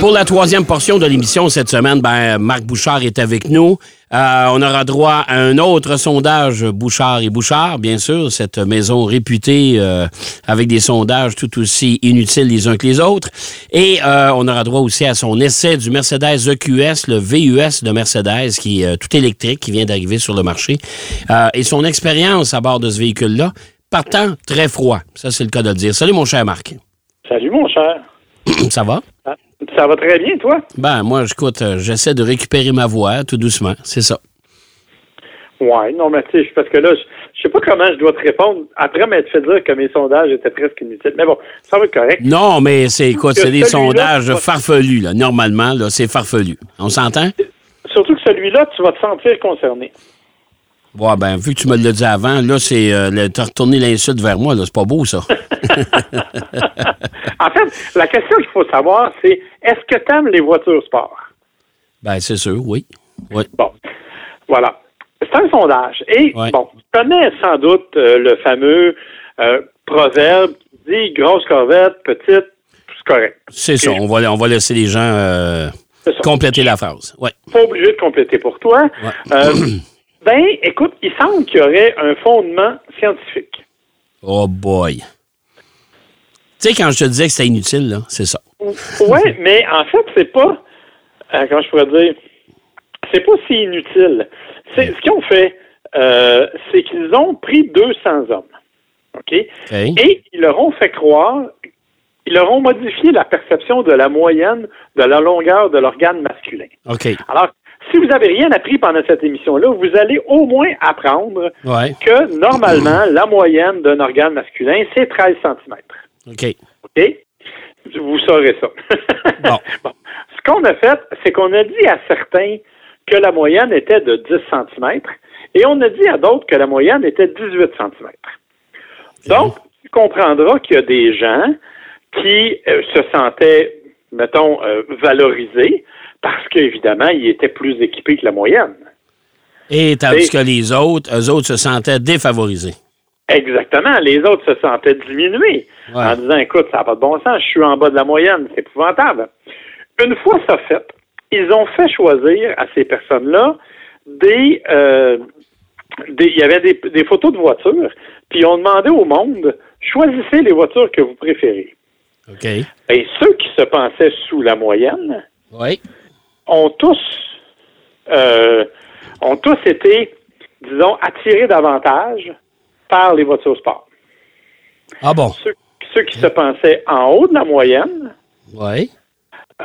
Pour la troisième portion de l'émission cette semaine, ben, Marc Bouchard est avec nous. Euh, on aura droit à un autre sondage Bouchard et Bouchard, bien sûr, cette maison réputée euh, avec des sondages tout aussi inutiles les uns que les autres. Et euh, on aura droit aussi à son essai du Mercedes EQS, le VUS de Mercedes, qui est tout électrique, qui vient d'arriver sur le marché. et son expérience à bord de ce véhicule-là, partant très froid. Ça, c'est le cas de le dire. Salut, mon cher Marc. Salut, mon cher. Ça va? Ça va très bien, toi? Ben, moi, écoute, j'essaie de récupérer ma voix tout doucement. C'est ça. Ouais, non, mais tu sais, parce que là, je sais pas comment je dois te répondre après m'être fait dire que mes sondages étaient presque inutiles. Mais bon, ça va être correct. Non, mais c'est, écoute, c'est des sondages farfelus, là. Normalement, là, c'est farfelu. On s'entend? Surtout que celui-là, tu vas te sentir concerné. Ouais, ben, vu que tu me l'as dit avant, là, c'est. Euh, t'as retourné l'insulte vers moi, là. C'est pas beau, ça. en fait, la question qu'il faut savoir, c'est est-ce que tu aimes les voitures sport? Ben, c'est sûr, oui. oui. Bon. Voilà. C'est un sondage. Et, bon, tu connais sans doute euh, le fameux euh, proverbe qui dit grosse corvette, petite, c'est correct. C'est ça. On va, on va laisser les gens compléter la phrase. Ouais. Pas obligé de compléter pour toi. Ben, écoute, il semble qu'il y aurait un fondement scientifique. Oh boy. Tu sais, quand je te disais que c'était inutile, là, c'est ça. Oui, mais en fait, c'est pas. Euh, comment je pourrais dire? C'est pas si inutile. C'est, ce qu'ils ont fait, euh, c'est qu'ils ont pris 200 hommes. OK? Et ils leur ont fait croire, ils leur ont modifié la perception de la moyenne de la longueur de l'organe masculin. OK. Alors, si vous n'avez rien appris pendant cette émission-là, vous allez au moins apprendre que normalement, la moyenne d'un organe masculin, c'est 13 cm. OK. OK? Vous saurez ça. bon. Ce qu'on a fait, c'est qu'on a dit à certains que la moyenne était de 10 cm et on a dit à d'autres que la moyenne était de 18 cm. Donc, tu comprendras qu'il y a des gens qui euh, se sentaient, mettons, euh, valorisés parce qu'évidemment, ils étaient plus équipés que la moyenne. Et tandis que les autres, eux autres se sentaient défavorisés. Exactement. Les autres se sentaient diminués en disant, écoute, ça n'a pas de bon sens, je suis en bas de la moyenne, c'est épouvantable. Une fois ça fait, ils ont fait choisir à ces personnes-là des, euh, il y avait des, photos de voitures, puis ils ont demandé au monde, choisissez les voitures que vous préférez. OK. Et ceux qui se pensaient sous la moyenne, oui ont tous, euh, ont tous été, disons, attirés davantage par les voitures sport. Ah bon? Ceux, qui se pensaient en haut de la moyenne, oui.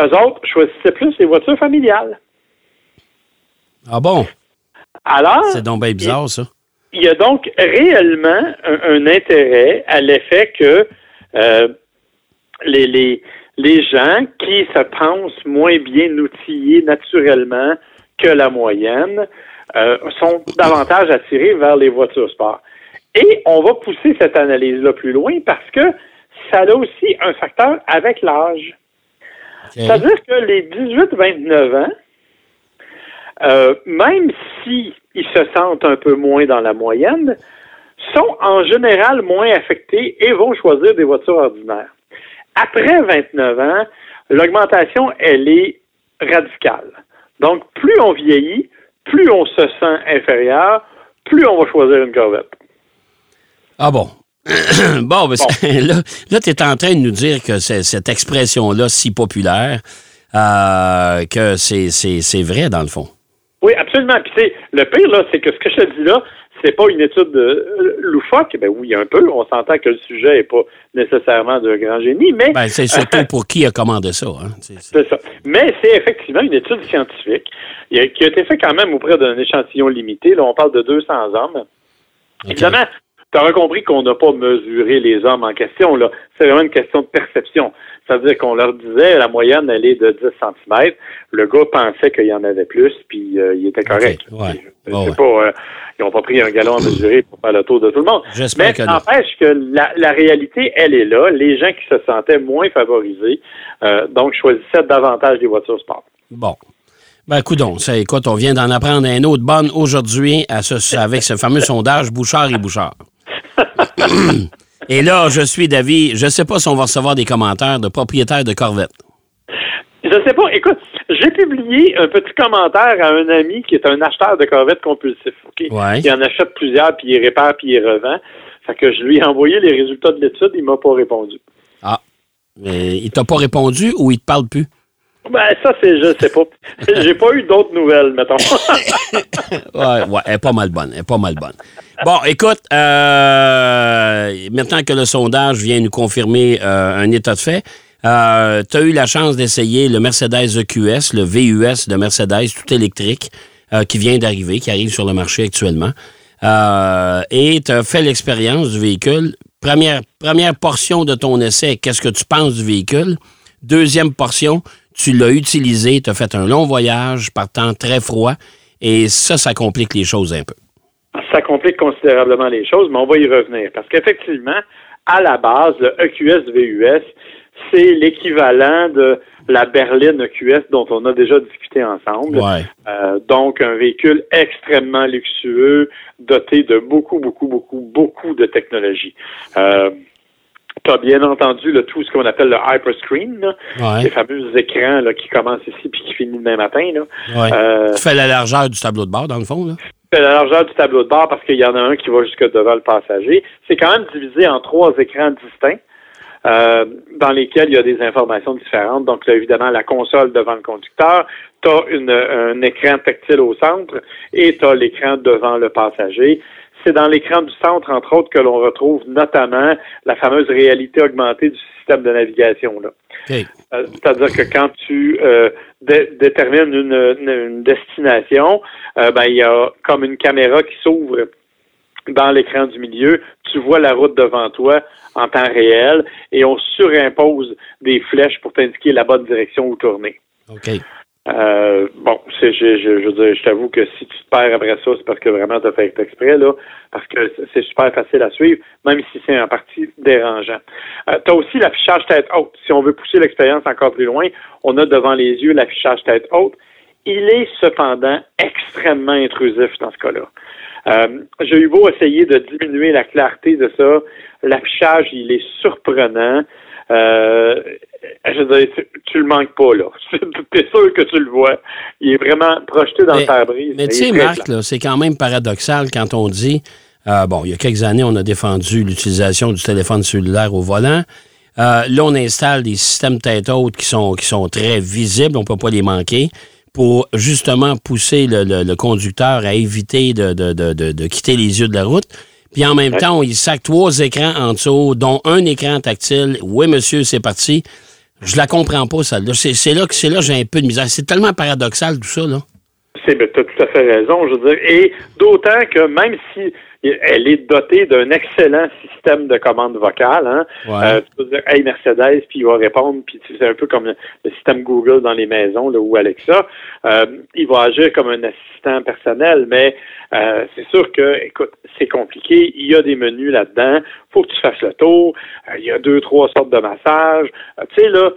eux autres choisissaient plus les voitures familiales. Ah bon? Alors. C'est donc bien bizarre, ça. Il y a donc réellement un, intérêt à l'effet que euh, les, les, les gens qui se pensent moins bien outillés naturellement que la moyenne euh, sont davantage attirés vers les voitures sport. Et on va pousser cette analyse-là plus loin parce que ça a aussi un facteur avec l'âge. C'est-à-dire que les 18-29 ans, euh, même s'ils se sentent un peu moins dans la moyenne, sont en général moins affectés et vont choisir des voitures ordinaires. Après 29 ans, l'augmentation, elle est radicale. Donc, plus on vieillit, plus on se sent inférieur, plus on va choisir une corvette. Ah bon? bon, là, là tu es en train de nous dire que cette expression-là si populaire, euh, que c'est vrai dans le fond. Oui, absolument. Puis le pire, là, c'est que ce que je te dis là, c'est pas une étude euh, loufoque. Ben oui, un peu. On s'entend que le sujet n'est pas nécessairement de grand génie, mais. Ben, c'est surtout pour qui a commandé ça. Hein? C'est ça. Mais c'est effectivement une étude scientifique qui a été faite quand même auprès d'un échantillon limité. Là, on parle de 200 hommes. Évidemment, tu auras compris qu'on n'a pas mesuré les hommes en question. Là. C'est vraiment une question de perception. C'est-à-dire qu'on leur disait la moyenne, elle est de 10 cm. Le gars pensait qu'il y en avait plus, puis euh, il était correct. Ouais. Pas, euh, ils n'ont pas pris un galon à mesurer pour faire le tour de tout le monde. Mais que n'empêche que la, réalité, elle est là. Les gens qui se sentaient moins favorisés, euh, donc choisissaient davantage des voitures sport. Bon. Ben, coudon, ça, écoute, on vient d'en apprendre un autre bonne aujourd'hui avec ce fameux sondage Bouchard et Bouchard. Et là, je suis d'avis, je ne sais pas si on va recevoir des commentaires de propriétaires de Corvette. Je sais pas. Écoute, j'ai publié un petit commentaire à un ami qui est un acheteur de Corvette compulsif. OK? Ouais. Il en achète plusieurs, puis il répare, puis il revend. Fait que je lui ai envoyé les résultats de l'étude, il m'a pas répondu. Ah. Mais il t'a pas répondu ou il te parle plus? Ben, ça, c'est, je sais pas. J'ai pas eu d'autres nouvelles, mettons. Ouais, ouais, elle est pas mal bonne. Elle est pas mal bonne. Bon, écoute, euh, maintenant que le sondage vient nous confirmer euh, un état de fait, tu as eu la chance d'essayer le Mercedes EQS, le VUS de Mercedes, tout électrique, euh, qui vient d'arriver, qui arrive sur le marché actuellement. Euh, et tu as fait l'expérience du véhicule. Première, première portion de ton essai, qu'est-ce que tu penses du véhicule? Deuxième portion, tu l'as utilisé, tu as fait un long voyage par temps très froid, et ça, ça complique les choses un peu. Ça complique considérablement les choses, mais on va y revenir. Parce qu'effectivement, à la base, le E EQS VUS, c'est l'équivalent de la berline EQS dont on a déjà discuté ensemble. Ouais. Euh, donc, un véhicule extrêmement luxueux, doté de beaucoup, beaucoup, beaucoup, beaucoup de technologie. Euh, tu as bien entendu le tout ce qu'on appelle le hyperscreen, là, Ouais. les fameux écrans là, qui commencent ici puis qui finissent demain matin. Là. Ouais. Euh, Tu fais la largeur du tableau de bord, dans le fond, là? C'est la largeur du tableau de bord parce qu'il y en a un qui va jusque devant le passager. C'est quand même divisé en trois écrans distincts. euh, dans lesquels il y a des informations différentes. Donc, là, évidemment, la console devant le conducteur, tu as un écran tactile au centre et tu as l'écran devant le passager. C'est dans l'écran du centre, entre autres, que l'on retrouve notamment la fameuse réalité augmentée du système de navigation. Là. Euh, C'est-à-dire que quand tu euh, dé- détermines une, une- une destination, euh, ben il y a comme une caméra qui s'ouvre dans l'écran du milieu. Tu vois la route devant toi en temps réel et on surimpose des flèches pour t'indiquer la bonne direction où tourner. OK. Euh, bon, je, je, je, je t'avoue que si tu te perds après ça, c'est parce que vraiment tu as fait exprès, là, parce que c'est super facile à suivre, même si c'est en partie dérangeant. Euh, tu as aussi l'affichage tête haute. Si on veut pousser l'expérience encore plus loin, on a devant les yeux l'affichage tête haute. Il est cependant extrêmement intrusif dans ce cas-là. Euh, J'ai eu beau essayer de diminuer la clarté de ça. L'affichage, il est surprenant. Euh, je veux dire, tu, tu le manques pas, là. Tu es sûr que tu le vois. Il est vraiment projeté dans Mais- le pare-brise. Mais tu sais, Marc, c'est quand même paradoxal quand on dit, euh, bon, il y a quelques années, on a défendu l'utilisation du téléphone cellulaire au volant. Euh, là, on installe des systèmes tête haute qui sont, qui sont très visibles, on ne peut pas les manquer, pour justement pousser le, le- le conducteur à éviter de- de- de- de quitter les yeux de la route. Puis en même Ouais. temps, il sac trois écrans en dessous, dont un écran tactile. Oui, monsieur, c'est parti. Je la comprends pas, celle-là. C'est c'est là que c'est là que j'ai un peu de misère. C'est tellement paradoxal, tout ça, là. C'est, ben, t'as tout à fait raison, je veux dire. Et d'autant que même si elle est dotée d'un excellent système de commande vocale, hein, Ouais. euh, tu peux dire Hey Mercedes, puis il va répondre, puis tu- c'est un peu comme le, le système Google dans les maisons, là, ou Alexa. Euh, il va agir comme un assistant personnel, mais euh, c'est sûr que, écoute, c'est compliqué. Il y a des menus là-dedans. faut que tu fasses le tour. Euh, il y a deux, trois sortes de massages. Euh, tu sais, là,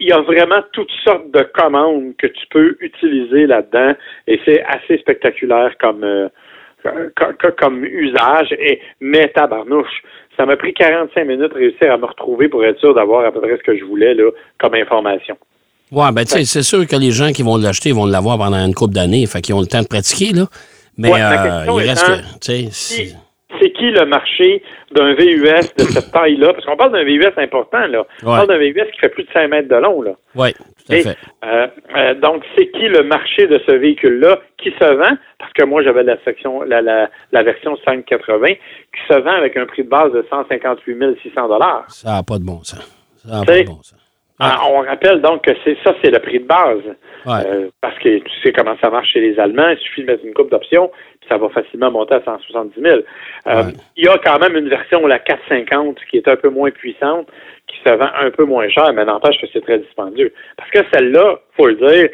il y a vraiment toutes sortes de commandes que tu peux utiliser là-dedans et c'est assez spectaculaire comme, euh, co- co- comme usage. Et, mais tabarnouche, ça m'a pris 45 minutes de réussir à me retrouver pour être sûr d'avoir à peu près ce que je voulais là, comme information. Ouais, ben, tu sais, c'est sûr que les gens qui vont l'acheter vont l'avoir pendant une couple d'années, fait qu'ils ont le temps de pratiquer, là. Mais Ouais, euh, il reste que, c'est- Qui- le marché d'un VUS de cette taille-là? Parce qu'on parle d'un VUS important, là. On Ouais. parle d'un VUS qui fait plus de 5 mètres de long, là. ouais, tout à Et, fait. euh, euh, donc, c'est qui le marché de ce véhicule-là qui se vend? Parce que moi, j'avais la section, la, la, la version 580 qui se vend avec un prix de base de 158 600 dollars. Ça n'a pas de bon sens. Ça n'a pas de bon sens. Ah. Ah, On rappelle donc que c'est ça, c'est le prix de base. Ouais. Euh, parce que tu sais comment ça marche chez les Allemands, il suffit de mettre une coupe d'options, ça va facilement monter à 170 000. Euh, Ouais. Il y a quand même une version, la 450, qui est un peu moins puissante, qui se vend un peu moins cher, mais n'empêche que c'est très dispendieux. Parce que celle-là, faut le dire,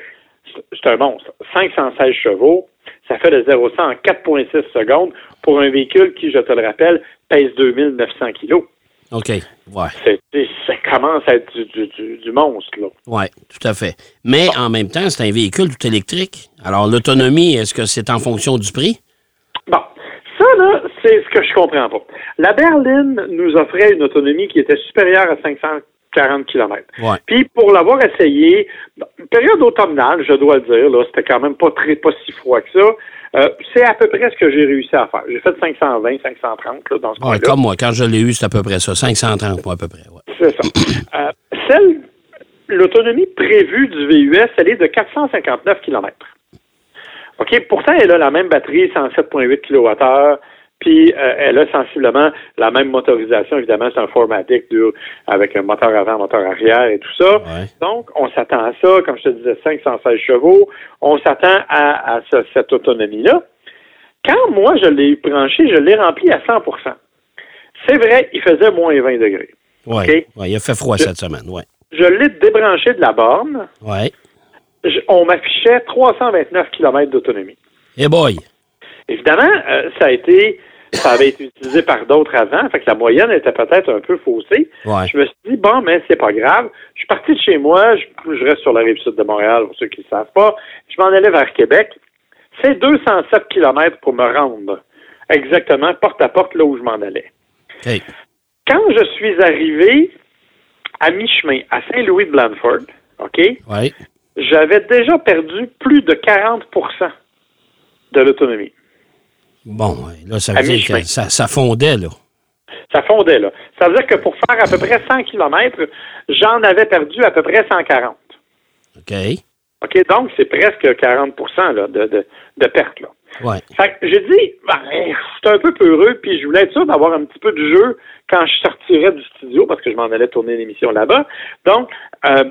c'est- un monstre. 516 chevaux, ça fait de 0 100 en 4,6 secondes pour un véhicule qui, je te le rappelle, pèse 2900 kilos. OK. Ouais. C'est- Ça commence à être du, du- du- du monstre, là. Ouais, tout à fait. Mais en même temps, c'est un véhicule tout électrique. Alors, l'autonomie, est-ce que c'est en fonction du prix? C'est ce que je comprends pas. La berline nous offrait une autonomie qui était supérieure à 540 km. Ouais. Puis pour l'avoir essayé, période automnale, je dois le dire, là, c'était quand même pas très pas si froid que ça. Euh, c'est à peu près ce que j'ai réussi à faire. J'ai fait 520, 530 là, dans ce Ouais, comme moi, quand je l'ai eu, c'est à peu près ça. 530, moi, à peu près. Ouais. C'est ça. Euh, celle, l'autonomie prévue du VUS, elle est de 459 km. OK, pourtant, elle a la même batterie, 107,8 kWh, puis euh, elle a sensiblement la même motorisation. Évidemment, c'est un Formatic avec un moteur avant, moteur arrière et tout ça. Ouais. Donc, on s'attend à ça, comme je te disais, 516 chevaux. On s'attend à, à ce- cette autonomie-là. Quand moi, je l'ai branché, je l'ai rempli à 100% C'est vrai, il faisait moins 20 degrés. Ouais, il a fait froid Je- cette semaine. Ouais. Je l'ai débranché de la borne. Je- on m'affichait 329 km d'autonomie. Eh boy. Évidemment, euh, ça a été, ça avait été utilisé par d'autres avant, fait que la moyenne était peut-être un peu faussée. Ouais. Je me suis dit, bon, mais c'est pas grave. Je suis parti de chez moi, je, je reste sur la rive sud de Montréal, pour ceux qui ne savent pas. Je m'en allais vers Québec. C'est 207 km pour me rendre exactement porte à porte là où je m'en allais. Quand je suis arrivé à mi-chemin, à Saint-Louis-de-Blanford, OK, Ouais. j'avais déjà perdu plus de 40% de l'autonomie. Bon, là, ça À veut dire que ça, ça fondait, là. Ça fondait, là. Ça veut dire que pour faire à peu près 100 km, j'en avais perdu à peu près 140. OK. OK, donc c'est presque 40 là, de, de, de perte, là. Ouais. Fait que j'ai dit, ben, j'étais un peu peureux, puis je voulais être sûr d'avoir un petit peu de jeu quand je sortirais du studio, parce que je m'en allais tourner l'émission là-bas. Donc, euh,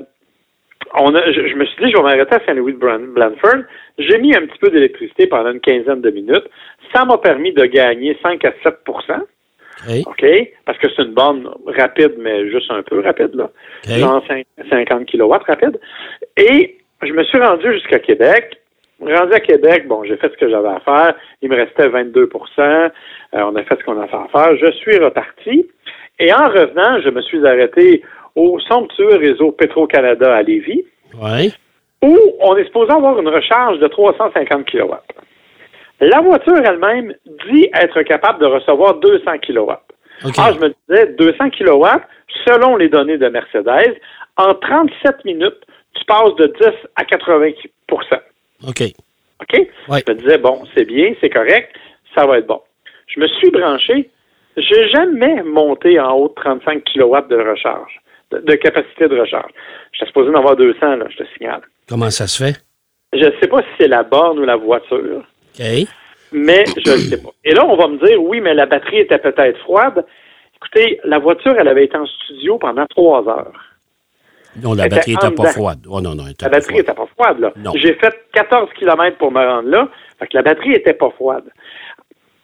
on a, je, je me suis dit, je vais m'arrêter à Saint-Louis de Blanford. J'ai mis un petit peu d'électricité pendant une quinzaine de minutes. Ça m'a permis de gagner 5 à 7 OK. OK? Parce que c'est une borne rapide, mais juste un peu rapide, là. Genre cin- 50 kW rapide. Et je me suis rendu jusqu'à Québec. Rendu à Québec, bon, j'ai fait ce que j'avais à faire. Il me restait 22% Euh, On a fait ce qu'on a fait à faire. Je suis reparti. Et en revenant, je me suis arrêté au somptueux réseau Petro-Canada à Lévis, Ouais. où on est supposé avoir une recharge de 350 kW. La voiture elle-même dit être capable de recevoir 200 kW. OK. Ah, je me disais, 200 kW, selon les données de Mercedes, en 37 minutes, tu passes de 10 à 80 OK. OK? Ouais. Je me disais, bon, c'est bien, c'est correct, ça va être bon. Je me suis branché. J'ai jamais monté en haut de 35 kW de recharge, de, capacité de recharge. J'étais supposé en avoir 200, là, je te signale. Comment ça se fait? Je ne sais pas si c'est la borne ou la voiture, OK. mais je ne sais pas. Et là, on va me dire, oui, mais la batterie était peut-être froide. Écoutez, la voiture, elle avait été en studio pendant trois heures. Non, la Elle batterie était n'était pas froide. Oh non, non, était La pas batterie n'était pas froide, là. J'ai fait 14 km pour me rendre là. Fait que la batterie n'était pas froide.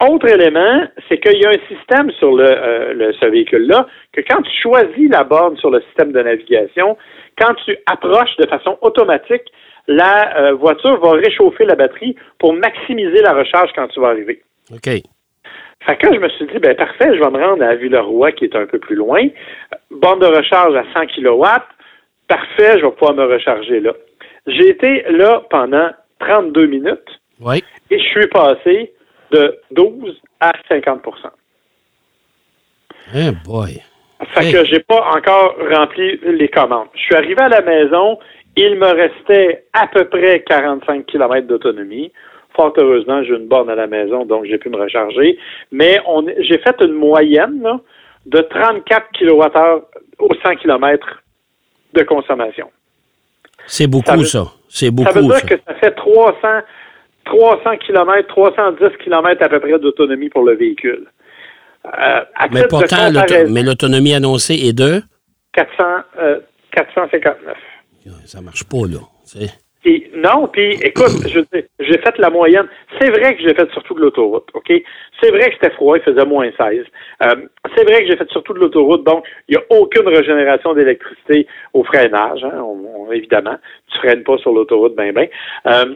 Autre élément, c'est qu'il y a un système sur le, euh, le- ce véhicule-là que quand tu choisis la borne sur le système de navigation, quand tu approches de façon automatique, la euh, voiture va réchauffer la batterie pour maximiser la recharge quand tu vas arriver. OK. Fait que je me suis dit, ben parfait, je vais me rendre à Villeroy, qui est un peu plus loin. Borne de recharge à 100 kW. Parfait, je vais pouvoir me recharger là. J'ai été là pendant 32 minutes Oui. et je suis passé de 12 à 50% Eh boy. Fait Hey. que j'ai pas encore rempli les commandes. Je suis arrivé à la maison, il me restait à peu près 45 km d'autonomie. Fort heureusement, j'ai une borne à la maison, donc j'ai pu me recharger. Mais on, j'ai fait une moyenne là, de 34 kWh au 100 km de consommation. C'est Ça beaucoup, veut- ça. C'est Ça veut beaucoup, dire ça. que ça fait 300, 300 km, 310 km à peu près d'autonomie pour le véhicule. Euh, à Mais pourtant, l'autonomie annoncée est de... 400, euh, 459. Ça marche pas, là. Puis, non, puis écoute, je veux dire, j'ai fait la moyenne. C'est vrai que j'ai fait surtout de l'autoroute, OK? C'est vrai que c'était froid, il faisait moins 16. Euh, c'est vrai que j'ai fait surtout de l'autoroute, donc il n'y a aucune régénération d'électricité au freinage, hein, on- on- évidemment. Tu freines pas sur l'autoroute, ben ben. Euh,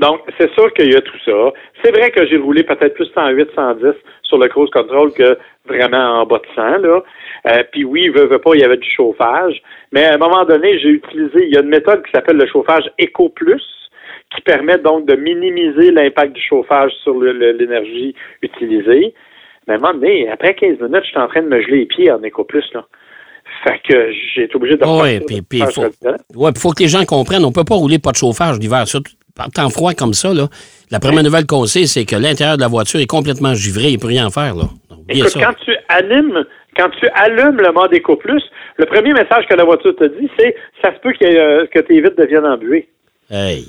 donc, c'est sûr qu'il y a tout ça. C'est vrai que j'ai roulé peut-être plus 108, 110 sur le cruise control que vraiment en bas de 100, là. Euh, Puis oui, veut, veut pas, il y avait du chauffage. Mais à un moment donné, j'ai utilisé, il y a une méthode qui s'appelle le chauffage Eco Plus, qui permet donc de minimiser l'impact du chauffage sur l'énergie utilisée. Mais à un moment donné, après 15 minutes, j'étais en train de me geler les pieds en EcoPlus, là. Fait que j'ai été obligé de Oui, puis chauffage faut, ouais, faut que les gens comprennent, on peut pas rouler pas de chauffage l'hiver, surtout par temps froid comme ça. Là. La première nouvelle qu'on sait, c'est que l'intérieur de la voiture est complètement givré, il peut rien faire. Là. Donc, Écoute, ça. quand tu allumes, quand tu allumes le mode EcoPlus, le premier message que la voiture te dit, c'est ça se peut que, euh, que tes vitres deviennent embuées. Hey.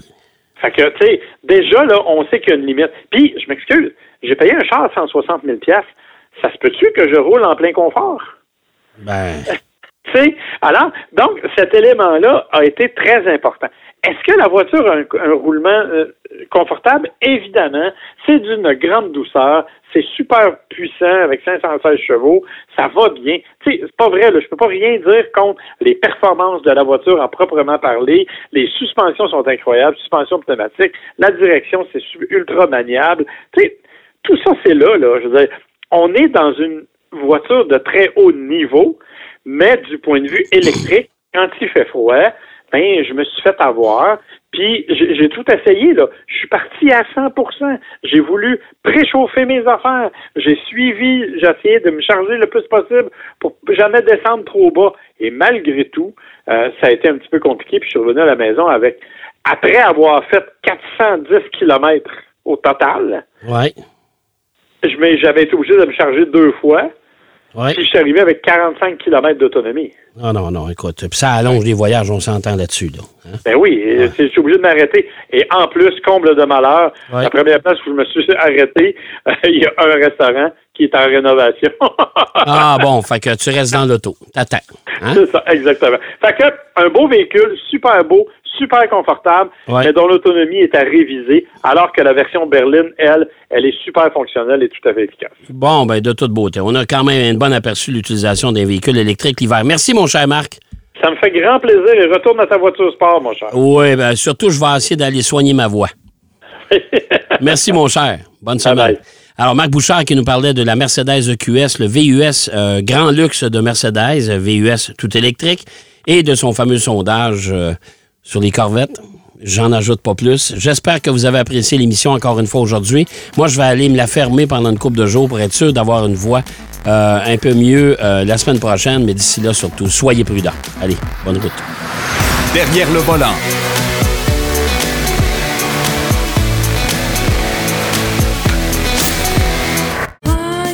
Fait que, tu sais, déjà, là, on sait qu'il y a une limite. Puis, je m'excuse, j'ai payé un char à 160 000 Ça se peut-tu que je roule en plein confort? Ben, Tu sais, alors, donc, cet élément-là a été très important. Est-ce que la voiture a un, roulement euh, confortable? Évidemment, c'est d'une grande douceur, c'est super puissant avec 516 chevaux, ça va bien. Tu sais, c'est pas vrai, là, je peux pas rien dire contre les performances de la voiture en proprement parler. Les suspensions sont incroyables, suspension pneumatique, la direction, c'est ultra maniable. Tu sais, tout ça, c'est là, là. Je veux dire, on est dans une voiture de très haut niveau, mais du point de vue électrique, quand il fait froid, ben, je me suis fait avoir. Puis j'ai tout essayé, là. Je suis parti à 100% J'ai voulu préchauffer mes affaires. J'ai suivi, j'ai essayé de me charger le plus possible pour jamais descendre trop bas. Et malgré tout, euh, ça a été un petit peu compliqué. Puis je suis revenu à la maison avec, après avoir fait 410 kilomètres au total, ouais. j'avais été obligé de me charger deux fois. Ouais. Puis je suis arrivé avec 45 kilomètres d'autonomie. Non, non, non, écoute. Puis ça allonge les voyages, on s'entend là-dessus. Là. Hein? Ben oui, je suis obligé de m'arrêter. Et en plus, comble de malheur, Ouais. la première place où je me suis arrêté, il y a un restaurant qui est en rénovation. Ah bon, fait que tu restes dans l'auto. T'attends. Hein? c'est ça, exactement. Fait que, un beau véhicule, super beau, super confortable, Ouais. mais dont l'autonomie est à réviser, alors que la version berline, elle, elle est super fonctionnelle et tout à fait efficace. Bon, ben de toute beauté. On a quand même un bon aperçu de l'utilisation des véhicules électriques l'hiver. Merci, mon cher Marc. Ça me fait grand plaisir et retourne à ta voiture sport, mon cher. Oui, ben surtout, je vais essayer d'aller soigner ma voix. Merci, mon cher. Bonne semaine. bye. Alors, Marc Bouchard qui nous parlait de la Mercedes EQS, le VUS euh, grand luxe de Mercedes, VUS tout électrique, et de son fameux sondage euh, sur les corvettes. J'en ajoute pas plus. J'espère que vous avez apprécié l'émission encore une fois aujourd'hui. Moi, je vais aller me la fermer pendant une couple de jours pour être sûr d'avoir une voix euh, un peu mieux euh, la semaine prochaine, mais d'ici là, surtout, soyez prudents. Allez, bonne route. Derrière le volant.